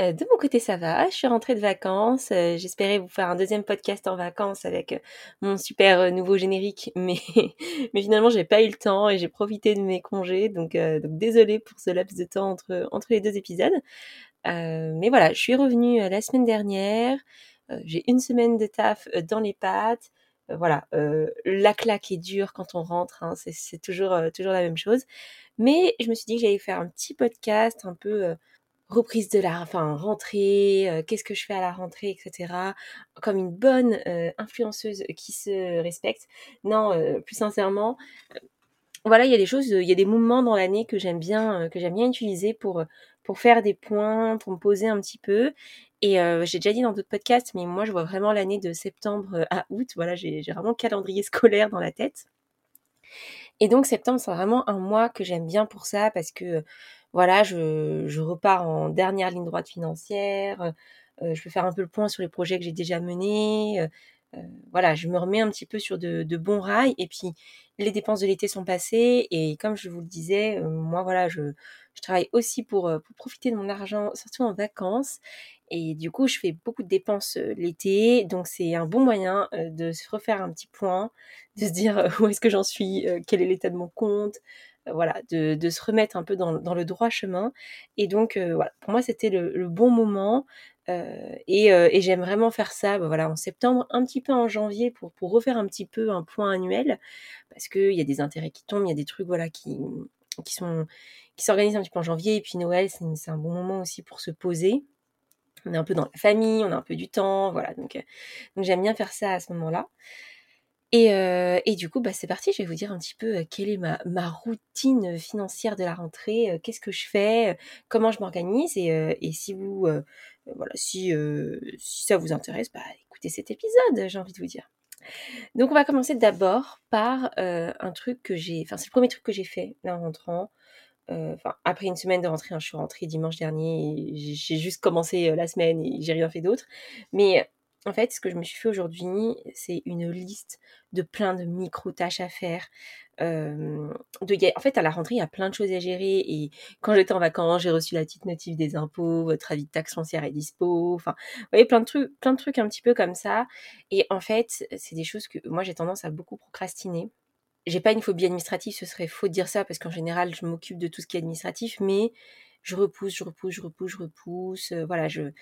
Euh, de mon côté, ça va. Je suis rentrée de vacances. Euh, j'espérais vous faire un deuxième podcast en vacances avec euh, mon super nouveau générique, mais mais finalement, j'ai pas eu le temps et j'ai profité de mes congés. Donc, donc désolée pour ce laps de temps entre entre les deux épisodes. mais voilà, je suis revenue la semaine dernière. j'ai une semaine de taf dans les pattes. voilà, la claque est dure quand on rentre. Hein, c'est toujours toujours la même chose. Mais je me suis dit que j'allais faire un petit podcast un peu reprise de la enfin rentrée, euh, qu'est-ce que je fais à la rentrée, etc. Comme une bonne euh, influenceuse qui se respecte. Non, euh, plus sincèrement, voilà, il y a des choses, il y a des moments dans l'année que j'aime bien, que j'aime bien utiliser pour faire des points, pour me poser un petit peu. Et j'ai déjà dit dans d'autres podcasts, mais moi je vois vraiment l'année de septembre à août. Voilà, j'ai vraiment le calendrier scolaire dans la tête. Et donc septembre, c'est vraiment un mois que j'aime bien pour ça parce que voilà, je, repars en dernière ligne droite financière, euh, je peux faire un peu le point sur les projets que j'ai déjà menés, euh, euh, voilà, je me remets un petit peu sur de, bons rails, et puis les dépenses de l'été sont passées, et comme je vous le disais, moi voilà, je, je travaille aussi pour, pour, profiter de mon argent, surtout en vacances, et du coup, je fais beaucoup de dépenses l'été, donc c'est un bon moyen de se refaire un petit point, de se dire où est-ce que j'en suis, quel est l'état de mon compte, voilà, de, de, se remettre un peu dans, dans le droit chemin. Et donc, euh, voilà, pour moi, c'était le, bon moment. Euh, et, euh, et j'aime vraiment faire ça, bah, voilà, en septembre, un petit peu en janvier, pour, pour refaire un petit peu un point annuel, parce qu'il y a des intérêts qui tombent, il y a des trucs, voilà, qui, qui sont qui s'organisent un petit peu en janvier. Et puis Noël, c'est un bon moment aussi pour se poser. On est un peu dans la famille, on a un peu du temps, voilà. Donc, donc j'aime bien faire ça à ce moment-là. Et, euh, et, du coup, bah, c'est parti. Je vais vous dire un petit peu euh, quelle est ma, ma routine financière de la rentrée, euh, qu'est-ce que je fais, comment je m'organise. Et, et, si vous, voilà, si, si ça vous intéresse, bah, écoutez cet épisode, j'ai envie de vous dire. Donc, on va commencer d'abord par un truc que j'ai, enfin, c'est le premier truc que j'ai fait là en rentrant. Enfin, après une semaine de rentrée, hein, je suis rentrée dimanche dernier. J'ai juste commencé la semaine et j'ai rien fait d'autre. Mais en fait, ce que je me suis fait aujourd'hui, c'est une liste de plein de micro-tâches à faire. En fait, à la rentrée, il y a plein de choses à gérer. Et quand j'étais en vacances, j'ai reçu la petite notif des impôts, votre avis de taxe foncière est dispo. Enfin, vous voyez, plein de trucs, plein de trucs un petit peu comme ça. Et en fait, c'est des choses que moi, j'ai tendance à beaucoup procrastiner. J'ai pas une phobie administrative, ce serait faux de dire ça parce qu'en général, je m'occupe de tout ce qui est administratif, mais je repousse, je repousse, je repousse, je repousse. Euh, voilà, je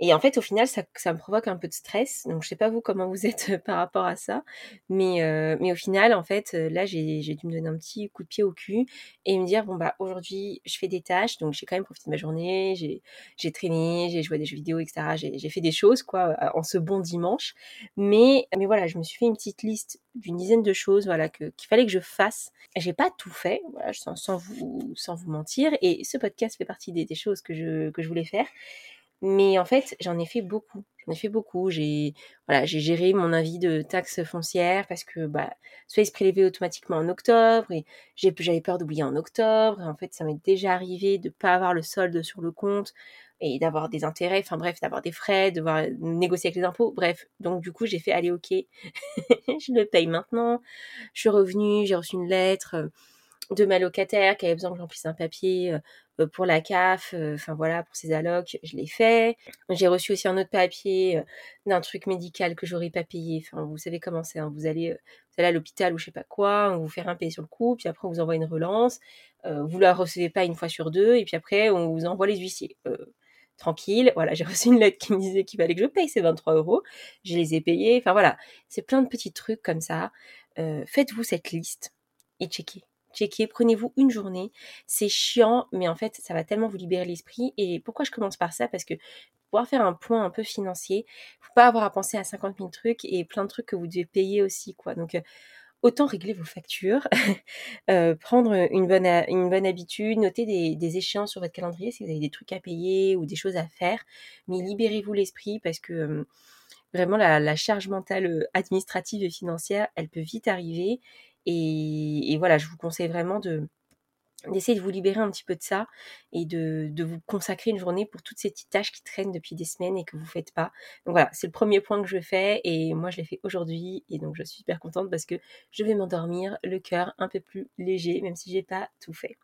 et en fait, au final, ça, ça, me provoque un peu de stress. Donc, je sais pas vous comment vous êtes euh, par rapport à ça, mais euh, mais au final, en fait, euh, là, j'ai dû me donner un petit coup de pied au cul et me dire bon bah aujourd'hui, je fais des tâches, donc j'ai quand même profité de ma journée, j'ai traîné, j'ai joué à des jeux vidéo, etc. J'ai fait des choses quoi en ce bon dimanche. Mais mais voilà, je me suis fait une petite liste d'une dizaine de choses voilà qu'il fallait que je fasse. J'ai pas tout fait, voilà, sans, sans vous sans vous mentir. Et ce podcast fait partie des, des choses que je que je voulais faire. Mais en fait, j'en ai fait beaucoup. J'en ai fait beaucoup. J'ai voilà, j'ai géré mon avis de taxe foncière parce que bah, soit il se prélevait automatiquement en octobre et j'avais peur d'oublier en octobre. En fait, ça m'est déjà arrivé de pas avoir le solde sur le compte et d'avoir des intérêts. Enfin bref, d'avoir des frais, de devoir négocier avec les impôts. Bref, donc du coup, j'ai fait allez ok, je le paye maintenant. Je suis revenue, j'ai reçu une lettre de ma locataire qui avait besoin que j'emplisse un papier euh, pour la CAF, euh, enfin voilà, pour ses allocs, je l'ai fait. J'ai reçu aussi un autre papier euh, d'un truc médical que j'aurais pas payé. Enfin, vous savez comment c'est, hein. vous allez, vous allez à l'hôpital ou je sais pas quoi, on vous fait un payer sur le coup, puis après on vous envoie une relance, vous la recevez pas une fois sur deux, et puis après on vous envoie les huissiers. tranquille, voilà, j'ai reçu une lettre qui me disait qu'il fallait que je paye ces 23 euros, je les ai payés, enfin voilà, c'est plein de petits trucs comme ça. Faites-vous cette liste et checkez checker, prenez-vous une journée. C'est chiant, mais en fait, ça va tellement vous libérer l'esprit. Et pourquoi je commence par ça? Parce que pouvoir faire un point un peu financier, faut pas avoir à penser à 50 000 trucs et plein de trucs que vous devez payer aussi, quoi. Donc, euh, autant régler vos factures, euh, prendre une bonne, habitude, noter des, échéances sur votre calendrier si vous avez des trucs à payer ou des choses à faire, mais libérez-vous l'esprit parce que vraiment la, la, charge mentale administrative et financière, elle peut vite arriver. Et, voilà, je vous conseille vraiment de, d'essayer de vous libérer un petit peu de ça et de, vous consacrer une journée pour toutes ces petites tâches qui traînent depuis des semaines et que vous faites pas. Donc voilà, c'est le premier point que je fais et moi je l'ai fait aujourd'hui et donc je suis super contente parce que je vais m'endormir le cœur un peu plus léger même si j'ai pas tout fait.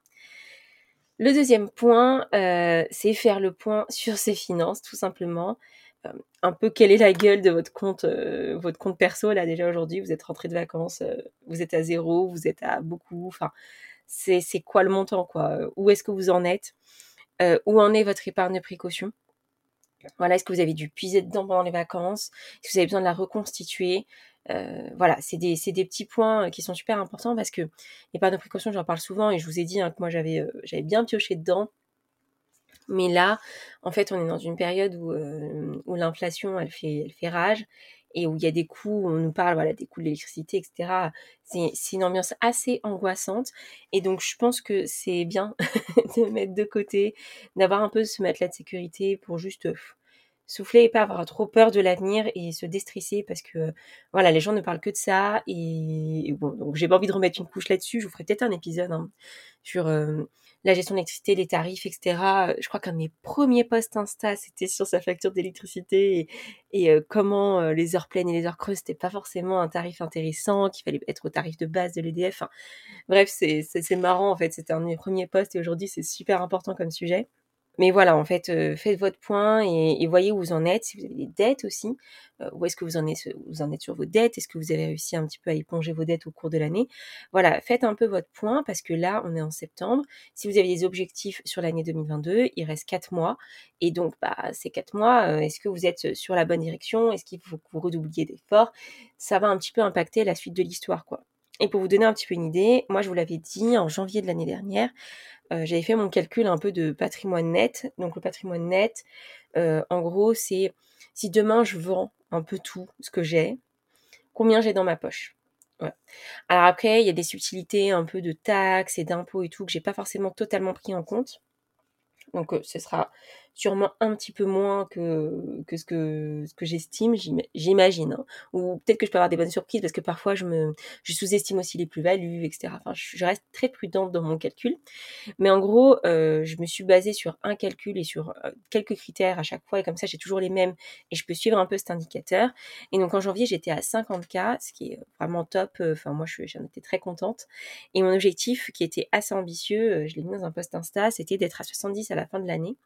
Le deuxième point, euh, c'est faire le point sur ses finances tout simplement. Euh, un peu quelle est la gueule de votre compte, euh, votre compte perso là déjà aujourd'hui? Vous êtes rentré de vacances, euh, vous êtes à zéro, vous êtes à beaucoup. Enfin, c'est quoi le montant, quoi? Où est-ce que vous en êtes? Où en est votre épargne de précaution? Voilà, est-ce que vous avez dû puiser dedans pendant les vacances? Est-ce que vous avez besoin de la reconstituer? Voilà, c'est des, petits points qui sont super importants parce que l'épargne de précaution, j'en parle souvent et je vous ai dit hein, que moi j'avais bien pioché dedans. Mais là, en fait, on est dans une période où, euh, où l'inflation, elle fait, elle fait rage et où il y a des coûts, on nous parle voilà, des coûts de l'électricité, etc. C'est une ambiance assez angoissante. Et donc, je pense que c'est bien de mettre de côté, d'avoir un peu ce matelas de sécurité pour juste souffler et pas avoir trop peur de l'avenir et se déstresser parce que voilà les gens ne parlent que de ça et, bon donc j'ai pas envie de remettre une couche là-dessus je vous ferai peut-être un épisode hein, sur euh, la gestion de les tarifs etc je crois qu'un de mes premiers posts insta c'était sur sa facture d'électricité et, euh, comment euh, les heures pleines et les heures creuses c'était pas forcément un tarif intéressant qu'il fallait être au tarif de base de l'EDF bref c'est marrant en fait. C'était un de mes premiers posts et aujourd'hui c'est super important comme sujet mais voilà, en fait, euh, faites votre point et, voyez où vous en êtes. Si vous avez des dettes aussi, euh, où est-ce que vous en, êtes, vous en êtes sur vos dettes Est-ce que vous avez réussi un petit peu à éponger vos dettes au cours de l'année Voilà, faites un peu votre point parce que là, on est en septembre. Si vous avez des objectifs sur l'année 2022, il reste quatre mois. Et donc, bah, ces quatre mois, euh, est-ce que vous êtes sur la bonne direction? Est-ce qu'il faut que vous redoubliez d'efforts? Ça va un petit peu impacter la suite de l'histoire, quoi. Et pour vous donner un petit peu une idée, moi je vous l'avais dit en janvier de l'année dernière, euh, j'avais fait mon calcul un peu de patrimoine net. Donc le patrimoine net, euh, en gros, c'est si demain je vends un peu tout ce que j'ai, combien j'ai dans ma poche? Alors après, il y a des subtilités un peu de taxes et d'impôts et tout que j'ai pas forcément totalement pris en compte. Donc euh, ce sera sûrement un petit peu moins que, que ce que, ce que j'estime, j'imagine. Hein. Ou peut-être que je peux avoir des bonnes surprises parce que parfois je je sous-estime aussi les plus-values, etc. Enfin, je reste très prudente dans mon calcul. Mais en gros, euh, je me suis basée sur un calcul et sur euh, quelques critères à chaque fois. Et comme ça, j'ai toujours les mêmes et je peux suivre un peu cet indicateur. Et donc en janvier, j'étais à 50K, ce qui est vraiment top. Enfin, moi, j'en étais très contente. Et mon objectif, qui était assez ambitieux, euh, je l'ai mis dans un post Insta, c'était d'être à 70 à la fin de l'année.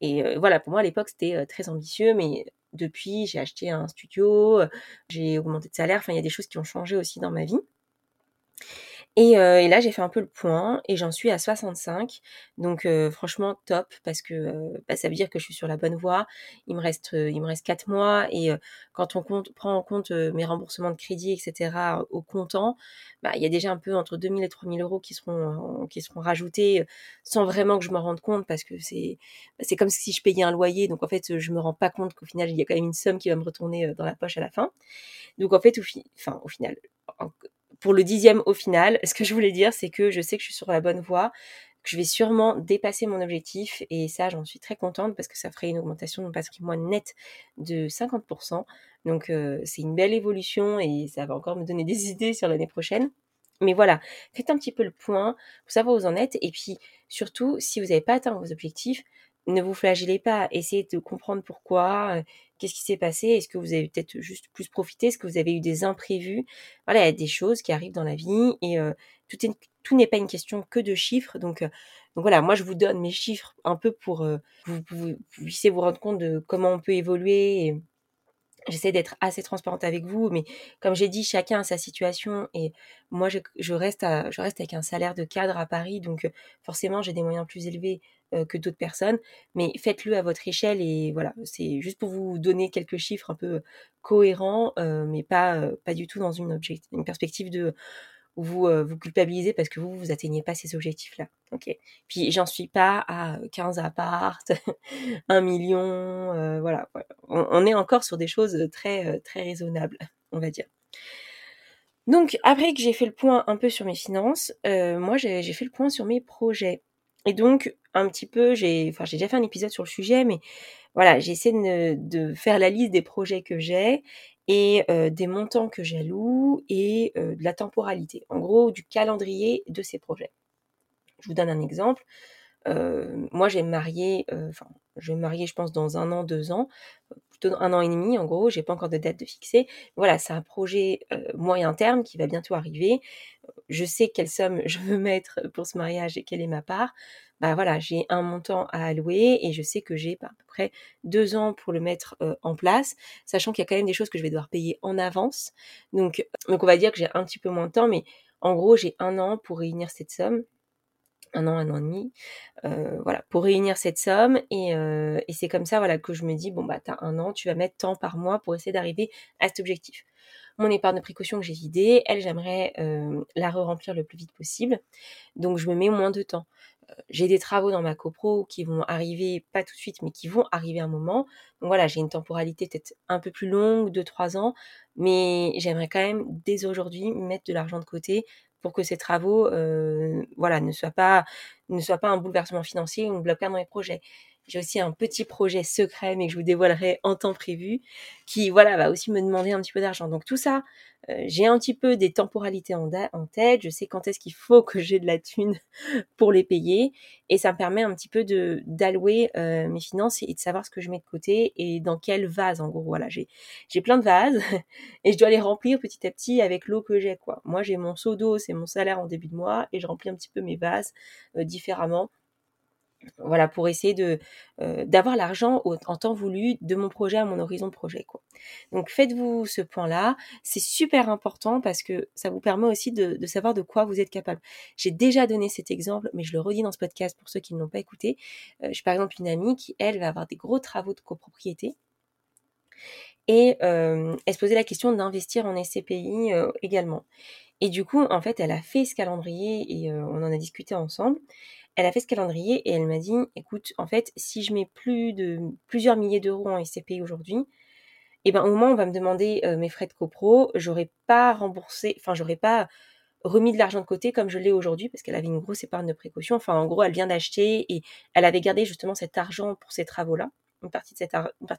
Et euh, voilà, pour moi à l'époque c'était euh, très ambitieux, mais depuis j'ai acheté un studio, euh, j'ai augmenté de salaire, enfin il y a des choses qui ont changé aussi dans ma vie. Et, euh, et, là, j'ai fait un peu le point et j'en suis à 65. Donc euh, franchement top parce que euh, bah, ça veut dire que je suis sur la bonne voie. Il me reste il me reste quatre mois et quand on prend en compte mes remboursements de crédit etc au comptant, bah, il y a déjà un peu entre 2000 et 3000 euros qui seront rajoutés sans vraiment que je me rende compte parce que c'est bah, c'est comme si je payais un loyer. Donc en fait, je me rends pas compte qu'au final il y a quand même une somme qui va me retourner dans la poche à la fin. Donc en fait, au, au final pour le dixième au final, ce que je voulais dire, c'est que je sais que je suis sur la bonne voie, que je vais sûrement dépasser mon objectif et ça, j'en suis très contente parce que ça ferait une augmentation de mon patrimoine net de 50%. Donc euh, c'est une belle évolution et ça va encore me donner des idées sur l'année prochaine. Mais voilà, faites un petit peu le point pour savoir où vous en êtes et puis surtout, si vous n'avez pas atteint vos objectifs, ne vous flagellez pas, essayez de comprendre pourquoi, euh, qu'est-ce qui s'est passé, est-ce que vous avez peut-être juste plus profité, est-ce que vous avez eu des imprévus? Voilà, il y a des choses qui arrivent dans la vie et tout, n'est pas une question que de chiffres. Donc, voilà, moi je vous donne mes chiffres un peu pour que vous, puissiez vous rendre compte de comment on peut évoluer. J'essaie d'être assez transparente avec vous, mais comme j'ai dit, chacun a sa situation et moi je, reste avec un salaire de cadre à Paris, donc forcément j'ai des moyens plus élevés que d'autres personnes, mais faites-le à votre échelle et voilà, c'est juste pour vous donner quelques chiffres un peu cohérents, euh, mais pas euh, pas du tout dans une, une perspective de vous vous culpabilisez parce que vous vous atteignez pas ces objectifs là. OK. Puis j'en suis pas à 15 appart, 1 million voilà, On, on, est encore sur des choses très très raisonnables, on va dire. Donc après que j'ai fait le point un peu sur mes finances, euh, moi j'ai fait le point sur mes projets. Et donc un petit peu, j'ai, enfin j'ai déjà fait un épisode sur le sujet, mais voilà, j'essaie de, de faire la liste des projets que j'ai et euh, des montants que j'alloue et euh, de la temporalité. En gros, du calendrier de ces projets. Je vous donne un exemple. Euh, moi, j'ai marié, enfin, je vais me marier, je pense, dans un an, deux ans, plutôt un an et demi, en gros. J'ai pas encore de date de fixer. Voilà, c'est un projet moyen terme qui va bientôt arriver. Je sais quelle somme je veux mettre pour ce mariage et quelle est ma part. Bah voilà, j'ai un montant à allouer et je sais que j'ai à peu près deux ans pour le mettre en place, sachant qu'il y a quand même des choses que je vais devoir payer en avance. Donc, donc on va dire que j'ai un petit peu moins de temps, mais en gros, j'ai un an pour réunir cette somme un an, un an et demi, euh, voilà, pour réunir cette somme. Et, euh, et c'est comme ça, voilà, que je me dis, bon, bah, t'as un an, tu vas mettre tant par mois pour essayer d'arriver à cet objectif. Mon épargne de précaution que j'ai vidée, elle, j'aimerais euh, la re-remplir le plus vite possible. Donc, je me mets moins de temps. J'ai des travaux dans ma copro qui vont arriver, pas tout de suite, mais qui vont arriver un moment. Donc voilà, j'ai une temporalité peut-être un peu plus longue, de trois ans, mais j'aimerais quand même dès aujourd'hui mettre de l'argent de côté pour que ces travaux euh, voilà, ne, soient pas, un bouleversement financier ou une blocade dans les projets. J'ai aussi un petit projet secret, mais que je vous dévoilerai en temps prévu, qui voilà va aussi me demander un petit peu d'argent. Donc tout ça, euh, j'ai un petit peu des temporalités en, tête. Je sais quand est-ce qu'il faut que j'ai de la thune pour les payer, et ça me permet un petit peu d'allouer euh, mes finances et de savoir ce que je mets de côté et dans quel vase. En gros, voilà, j'ai j'ai plein de vases et je dois les remplir petit à petit avec l'eau que j'ai. Quoi. Moi, j'ai mon seau d'eau, c'est mon salaire en début de mois, et je remplis un petit peu mes vases euh, différemment voilà, pour essayer euh, d'avoir l'argent en temps voulu de mon projet à mon horizon de projet. Quoi. Donc faites-vous ce point-là, c'est super important parce que ça vous permet aussi de, savoir de quoi vous êtes capable. J'ai déjà donné cet exemple, mais je le redis dans ce podcast pour ceux qui ne l'ont pas écouté. Euh, j'ai par exemple une amie qui, elle, va avoir des gros travaux de copropriété. Et euh, elle se posait la question d'investir en SCPI également. Et du coup, en fait, elle a fait ce calendrier et on en a discuté ensemble elle a fait ce calendrier et elle m'a dit, écoute, en fait, si je mets plus de plusieurs milliers d'euros en SCPI aujourd'hui, eh ben au moment où on va me demander euh, mes frais de copro, j'aurais pas remboursé, enfin j'aurais pas remis de l'argent de côté comme je l'ai aujourd'hui parce qu'elle avait une grosse épargne de précaution. Enfin en gros, elle vient d'acheter et elle avait gardé justement cet argent pour ces travaux-là, une partie de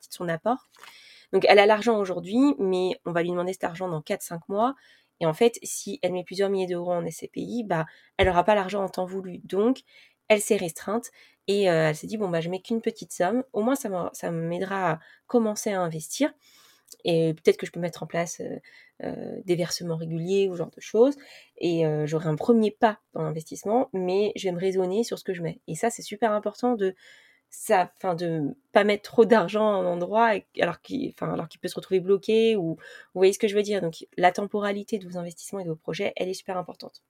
son apport. Donc elle a l'argent aujourd'hui, mais on va lui demander cet argent dans 4-5 mois. Et en fait, si elle met plusieurs milliers d'euros en SCPI, bah, elle n'aura pas l'argent en temps voulu. Donc, elle s'est restreinte et euh, elle s'est dit bon bah je mets qu'une petite somme, au moins ça m'aidera à commencer à investir. Et peut-être que je peux mettre en place euh, euh, des versements réguliers ou genre de choses. Et j'aurai un premier pas dans l'investissement, mais je vais me raisonner sur ce que je mets. Et ça c'est super important de ça, enfin de pas mettre trop d'argent en endroit alors qu'il, alors qu'il peut se retrouver bloqué ou vous voyez ce que je veux dire. Donc la temporalité de vos investissements et de vos projets, elle est super importante.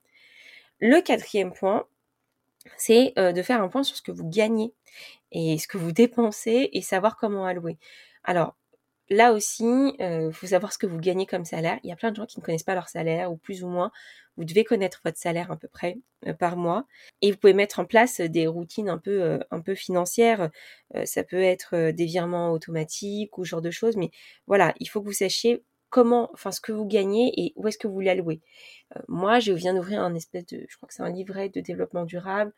Le quatrième point, c'est euh, de faire un point sur ce que vous gagnez et ce que vous dépensez et savoir comment allouer. Alors là aussi, il euh, faut savoir ce que vous gagnez comme salaire. Il y a plein de gens qui ne connaissent pas leur salaire ou plus ou moins. Vous devez connaître votre salaire à peu près euh, par mois et vous pouvez mettre en place des routines un peu peu financières. ça peut être des virements automatiques ou ce genre de choses, mais voilà, il faut que vous sachiez comment, enfin ce que vous gagnez et où est-ce que vous l'allouez. Euh, moi, je viens d'ouvrir un espèce de, je crois que c'est un livret de développement durable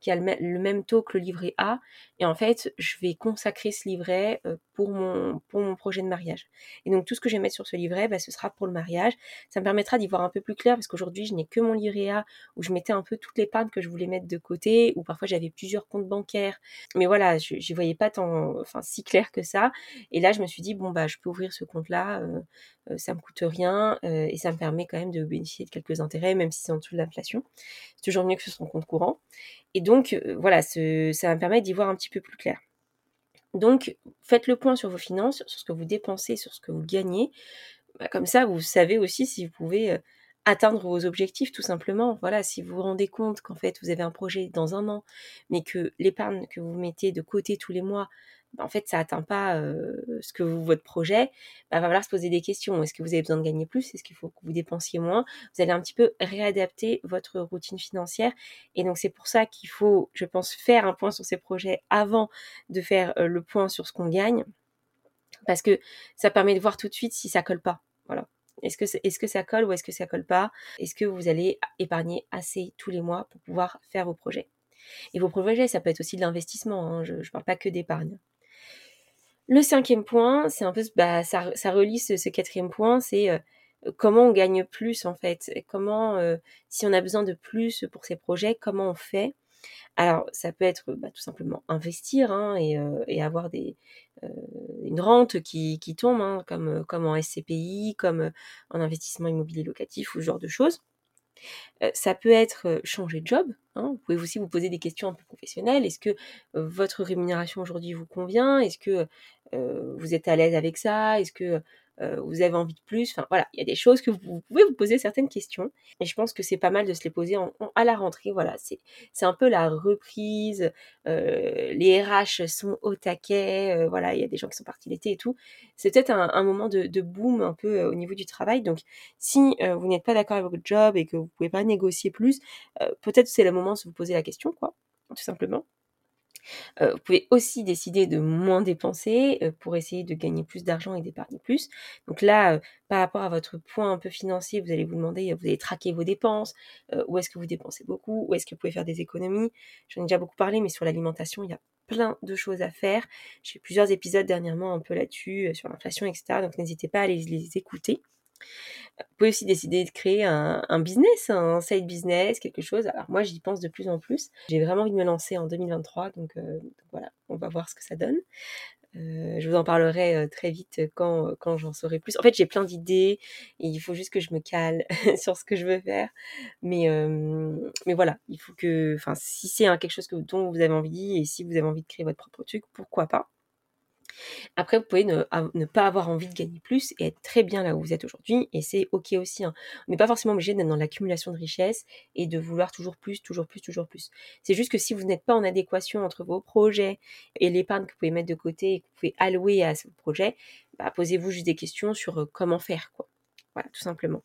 qui a le, même taux que le livret A. Et en fait, je vais consacrer ce livret euh, pour mon, pour mon projet de mariage. Et donc, tout ce que je vais mettre sur ce livret, bah, ce sera pour le mariage. Ça me permettra d'y voir un peu plus clair parce qu'aujourd'hui, je n'ai que mon livret A où je mettais un peu toutes les pannes que je voulais mettre de côté, ou parfois j'avais plusieurs comptes bancaires. Mais voilà, je n'y voyais pas tant, enfin, si clair que ça. Et là, je me suis dit, bon, bah, je peux ouvrir ce compte-là, euh, euh, ça me coûte rien et ça me permet quand même de bénéficier de quelques intérêts, même si c'est en dessous de l'inflation. C'est toujours mieux que sur son compte courant. Et donc, euh, voilà, ça me permettre d'y voir un petit peu plus clair. Donc, faites le point sur vos finances, sur ce que vous dépensez, sur ce que vous gagnez. Bah, comme ça, vous savez aussi si vous pouvez euh, atteindre vos objectifs, tout simplement. Voilà, si vous vous rendez compte qu'en fait, vous avez un projet dans un an, mais que l'épargne que vous mettez de côté tous les mois, en fait, ça atteint pas ce que votre projet, bah, va falloir se poser des questions. Est-ce que vous avez besoin de gagner plus? Est-ce qu'il faut que vous dépensiez moins? Vous allez un petit peu réadapter votre routine financière. Et donc, c'est pour ça qu'il faut, je pense, faire un point sur ces projets avant de faire le point sur ce qu'on gagne. Parce que ça permet de voir tout de suite si ça colle pas. Voilà. Est-ce que, est-ce que ça colle ou est-ce que ça colle pas? Est-ce que vous allez épargner assez tous les mois pour pouvoir faire vos projets? Et vos projets, ça peut être aussi de l'investissement, hein, je ne parle pas que d'épargne. Le cinquième point, c'est un peu, bah, ça, ça relie ce, quatrième point, c'est euh, comment on gagne plus en fait, comment, euh, si on a besoin de plus pour ces projets, comment on fait? Alors, ça peut être bah, tout simplement investir hein, euh, et, avoir des, une rente qui, tombe, hein, comme, comme en SCPI, comme en investissement immobilier locatif ou ce genre de choses. Ça peut être changer de job. Hein. Vous pouvez aussi vous poser des questions un peu professionnelles. Est-ce que votre rémunération aujourd'hui vous convient? Est-ce que vous êtes à l'aise avec ça? Est-ce que euh, vous avez envie de plus. Enfin voilà, il y a des choses que vous, pouvez vous poser certaines questions. Et je pense que c'est pas mal de se les poser à la rentrée. Voilà, c'est un peu la reprise. Euh, les RH sont au taquet. Euh, voilà, il y a des gens qui sont partis l'été et tout. C'est peut-être un, moment de, de, boom un peu au niveau du travail. Donc si vous n'êtes pas d'accord avec votre job et que vous pouvez pas négocier plus, peut-être c'est le moment de vous poser la question, quoi, tout simplement. Vous pouvez aussi décider de moins dépenser pour essayer de gagner plus d'argent et d'épargner plus. Donc là, par rapport à votre point un peu financier, vous allez vous demander, vous allez traquer vos dépenses, où est-ce que vous dépensez beaucoup, où est-ce que vous pouvez faire des économies. J'en ai déjà beaucoup parlé, mais sur l'alimentation, il y a plein de choses à faire. J'ai plusieurs épisodes dernièrement un peu là-dessus, sur l'inflation, etc. Donc n'hésitez pas à les écouter. Vous pouvez aussi décider de créer un, business, un side business, quelque chose. Alors moi, j'y pense de plus en plus. J'ai vraiment envie de me lancer en 2023, donc, euh, voilà, on va voir ce que ça donne. Euh, je vous en parlerai euh, très vite quand, j'en saurai plus. En fait, j'ai plein d'idées il faut juste que je me cale sur ce que je veux faire. Mais, voilà, il faut que, enfin, si c'est quelque chose dont vous avez envie et si vous avez envie de créer votre propre truc, pourquoi pas? Après, vous pouvez ne, pas avoir envie de gagner plus et être très bien là où vous êtes aujourd'hui, et c'est ok aussi. Hein. On n'est pas forcément obligé d'être dans l'accumulation de richesses et de vouloir toujours plus, toujours plus, toujours plus. C'est juste que si vous n'êtes pas en adéquation entre vos projets et l'épargne que vous pouvez mettre de côté et que vous pouvez allouer à ce projet, bah, posez-vous juste des questions sur euh, comment faire, quoi. Voilà, tout simplement.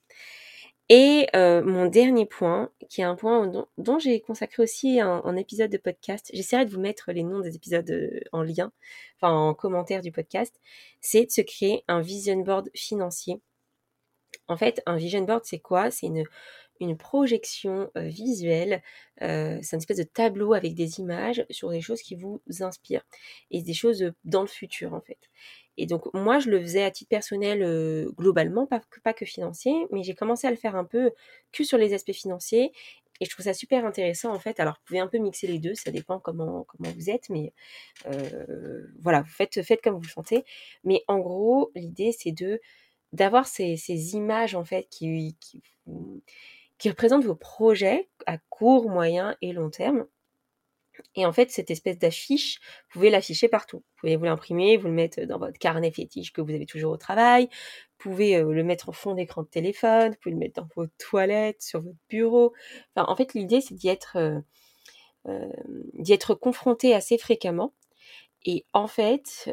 Et euh, mon dernier point, qui est un point dont, j'ai consacré aussi un, épisode de podcast, j'essaierai de vous mettre les noms des épisodes euh, en lien, enfin en commentaire du podcast, c'est de se créer un vision board financier. En fait, un vision board, c'est quoi? C'est une, projection euh, visuelle, c'est une espèce de tableau avec des images sur des choses qui vous inspirent et des choses dans le futur en fait. Et donc moi, je le faisais à titre personnel globalement, pas que, pas que financier, mais j'ai commencé à le faire un peu que sur les aspects financiers. Et je trouve ça super intéressant en fait. Alors vous pouvez un peu mixer les deux, ça dépend comment, comment vous êtes, mais voilà, vous faites, faites comme vous le sentez. Mais en gros, l'idée c'est de d'avoir ces, ces, images en fait qui, qui, qui représentent vos projets à court, moyen et long terme et en fait, cette espèce d'affiche, vous pouvez l'afficher partout. Vous pouvez vous l'imprimer, vous le mettre dans votre carnet fétiche que vous avez toujours au travail. Vous pouvez euh, le mettre en fond d'écran de téléphone. Vous pouvez le mettre dans vos toilettes, sur votre bureau. Enfin, en fait, l'idée, c'est d'y être, euh, euh, d'y être confronté assez fréquemment. Et en fait,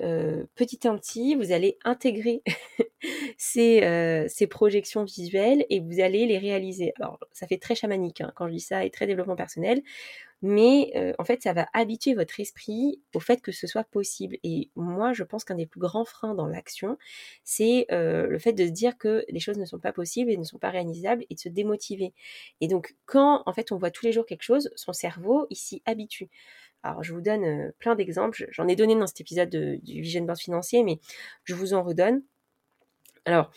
petit à petit, vous allez intégrer ces, projections visuelles et vous allez les réaliser. Alors, ça fait très chamanique hein, quand je dis ça et très développement personnel mais en fait ça va habituer votre esprit au fait que ce soit possible et moi je pense qu'un des plus grands freins dans l'action c'est le fait de se dire que les choses ne sont pas possibles et ne sont pas réalisables et de se démotiver et donc quand en fait on voit tous les jours quelque chose son cerveau il s'y habitue alors je vous donne euh, plein d'exemples. J'en ai donné dans cet épisode du vision board financier mais je vous en redonne. Alors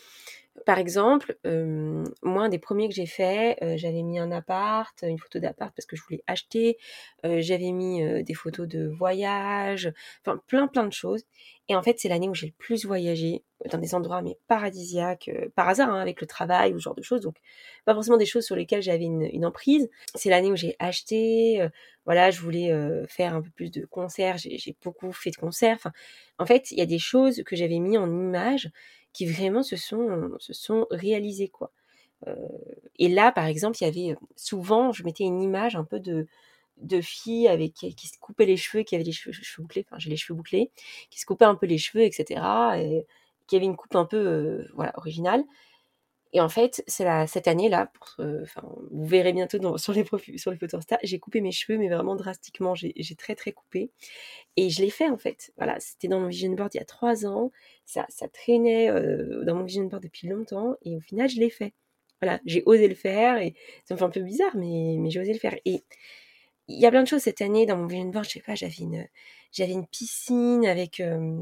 par exemple, moi, un des premiers que j'ai fait, j'avais mis un appart, une photo d'appart parce que je voulais acheter. j'avais mis des photos de voyage, enfin plein plein de choses. Et en fait, c'est l'année où j'ai le plus voyagé dans des endroits mais paradisiaques, par hasard, hein, avec le travail ou ce genre de choses. Donc, pas forcément des choses sur lesquelles j'avais une, emprise. C'est l'année où j'ai acheté. voilà, je voulais faire un peu plus de concerts. J'ai beaucoup fait de concerts. En fait, il y a des choses que j'avais mis en image qui vraiment se sont, se sont réalisés, quoi. Euh, et là, par exemple, il y avait souvent, je mettais une image un peu de, de filles avec qui, se coupaient les cheveux, qui avaient les cheveux, bouclés, enfin j'ai les cheveux bouclés, qui se coupaient un peu les cheveux, etc. Et qui avaient une coupe un peu, voilà, originale. Et en fait, c'est cette année-là, enfin, vous verrez bientôt sur, les sur les photos Insta, j'ai coupé mes cheveux, mais vraiment drastiquement. J'ai, très très coupé. Et je l'ai fait en fait. Voilà, c'était dans mon vision board il y a trois ans. Ça, traînait euh, dans mon vision board depuis longtemps. Et au final, je l'ai fait. Voilà, j'ai osé le faire. Et ça me fait un peu bizarre, mais, j'ai osé le faire. Et il y a plein de choses cette année dans mon vision board. Je sais pas, j'avais une, une piscine avec, euh,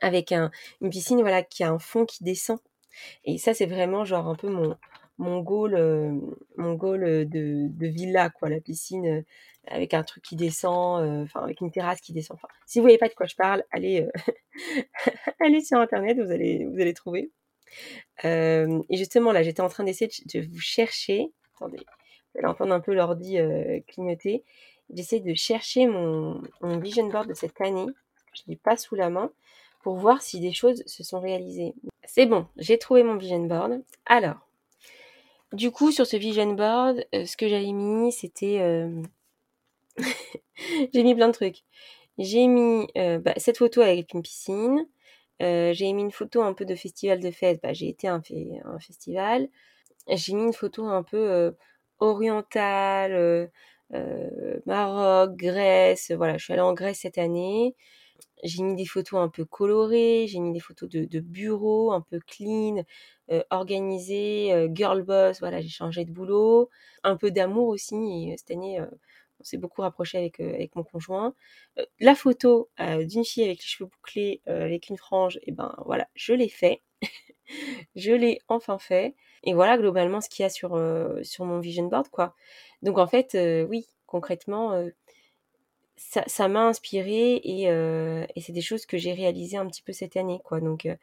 avec un, une piscine voilà, qui a un fond qui descend et ça, c'est vraiment genre un peu mon, mon goal, euh, mon goal euh, de, de, villa, quoi, la piscine euh, avec un truc qui descend, enfin avec une terrasse qui descend. Si vous voyez pas de quoi je parle, allez, allez sur internet, vous allez, vous allez trouver. et justement, là, j'étais en train d'essayer de, vous chercher. Attendez, vous allez entendre un peu l'ordi clignoter. J'essaie de chercher mon, mon vision board de cette année. Je l'ai pas sous la main pour voir si des choses se sont réalisées. C'est bon, j'ai trouvé mon vision board. Alors, du coup, sur ce vision board, euh, ce que j'avais mis, c'était... Euh, j'ai mis plein de trucs. J'ai mis euh, bah, cette photo avec une piscine. j'ai mis une photo un peu de festival de fête. Bah, j'ai été un, un, festival. J'ai mis une photo un peu orientale, Maroc, Grèce. Voilà, je suis allée en Grèce cette année. J'ai mis des photos un peu colorées, j'ai mis des photos de, bureau, un peu clean, euh, euh, girl boss, voilà, j'ai changé de boulot. Un peu d'amour aussi, et euh, cette année, on s'est beaucoup rapproché avec, avec mon conjoint. la photo d'une fille avec les cheveux bouclés, avec une frange, et ben voilà, je l'ai fait. je l'ai enfin fait. Et voilà globalement ce qu'il y a sur, sur mon vision board, quoi. Donc en fait, oui, concrètement, ça, m'a inspiré euh, et, c'est des choses que j'ai réalisées un petit peu cette année, quoi. Donc, euh,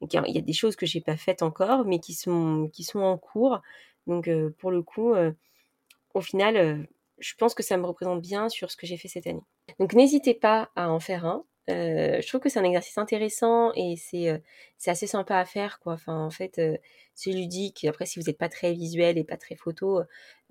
il y a des choses que j'ai pas faites encore, mais qui sont, qui sont en cours. Donc, euh, pour le coup, au final, je pense que ça me représente bien sur ce que j'ai fait cette année. Donc, n'hésitez pas à en faire un. Je trouve que c'est un exercice intéressant et c'est c'est assez sympa à faire quoi. Enfin en fait c'est ludique. Après si vous n'êtes pas très visuel et pas très photo,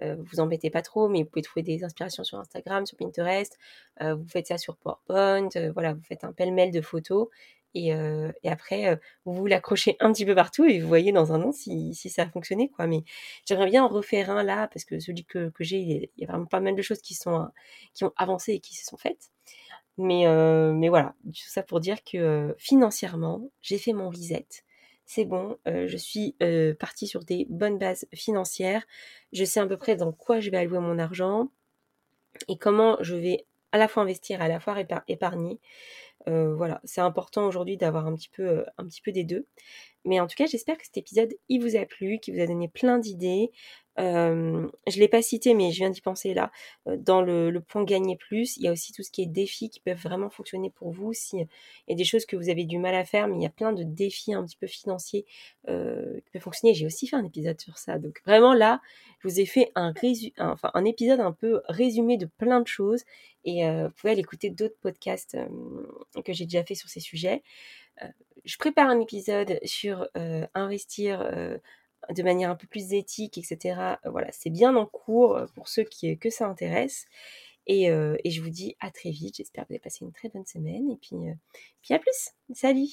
euh, vous embêtez pas trop, mais vous pouvez trouver des inspirations sur Instagram, sur Pinterest. vous faites ça sur PowerPoint. voilà, vous faites un pêle-mêle de photos et, et après vous l'accrochez un petit peu partout et vous voyez dans un an si, si ça a fonctionné quoi. Mais j'aimerais bien en refaire un là parce que celui que, que j'ai, il y a vraiment pas mal de choses qui sont qui ont avancé et qui se sont faites. Mais, euh, mais voilà, tout ça pour dire que euh, financièrement, j'ai fait mon reset. C'est bon, euh, je suis partie sur des bonnes bases financières. Je sais à peu près dans quoi je vais allouer mon argent et comment je vais à la fois investir, à la fois épargner. voilà, c'est important aujourd'hui d'avoir un petit peu, un petit peu des deux. Mais en tout cas, j'espère que cet épisode il vous a plu, qu'il vous a donné plein d'idées, je ne l'ai pas cité, mais je viens d'y penser là. Dans le, point gagner plus, il y a aussi tout ce qui est défis qui peuvent vraiment fonctionner pour vous. Si il y a des choses que vous avez du mal à faire, mais il y a plein de défis un petit peu financiers qui peuvent fonctionner. J'ai aussi fait un épisode sur ça. Donc vraiment là, je vous ai fait un épisode un peu résumé de plein de choses. Et vous pouvez aller écouter d'autres podcasts que j'ai déjà fait sur ces sujets. je prépare un épisode sur investir de manière un peu plus éthique, etc. Euh, voilà, c'est bien en cours euh, pour ceux qui, que ça intéresse. Et, euh, et, je vous dis à très vite. J'espère que vous avez passé une très bonne semaine. Et puis, puis à plus. Salut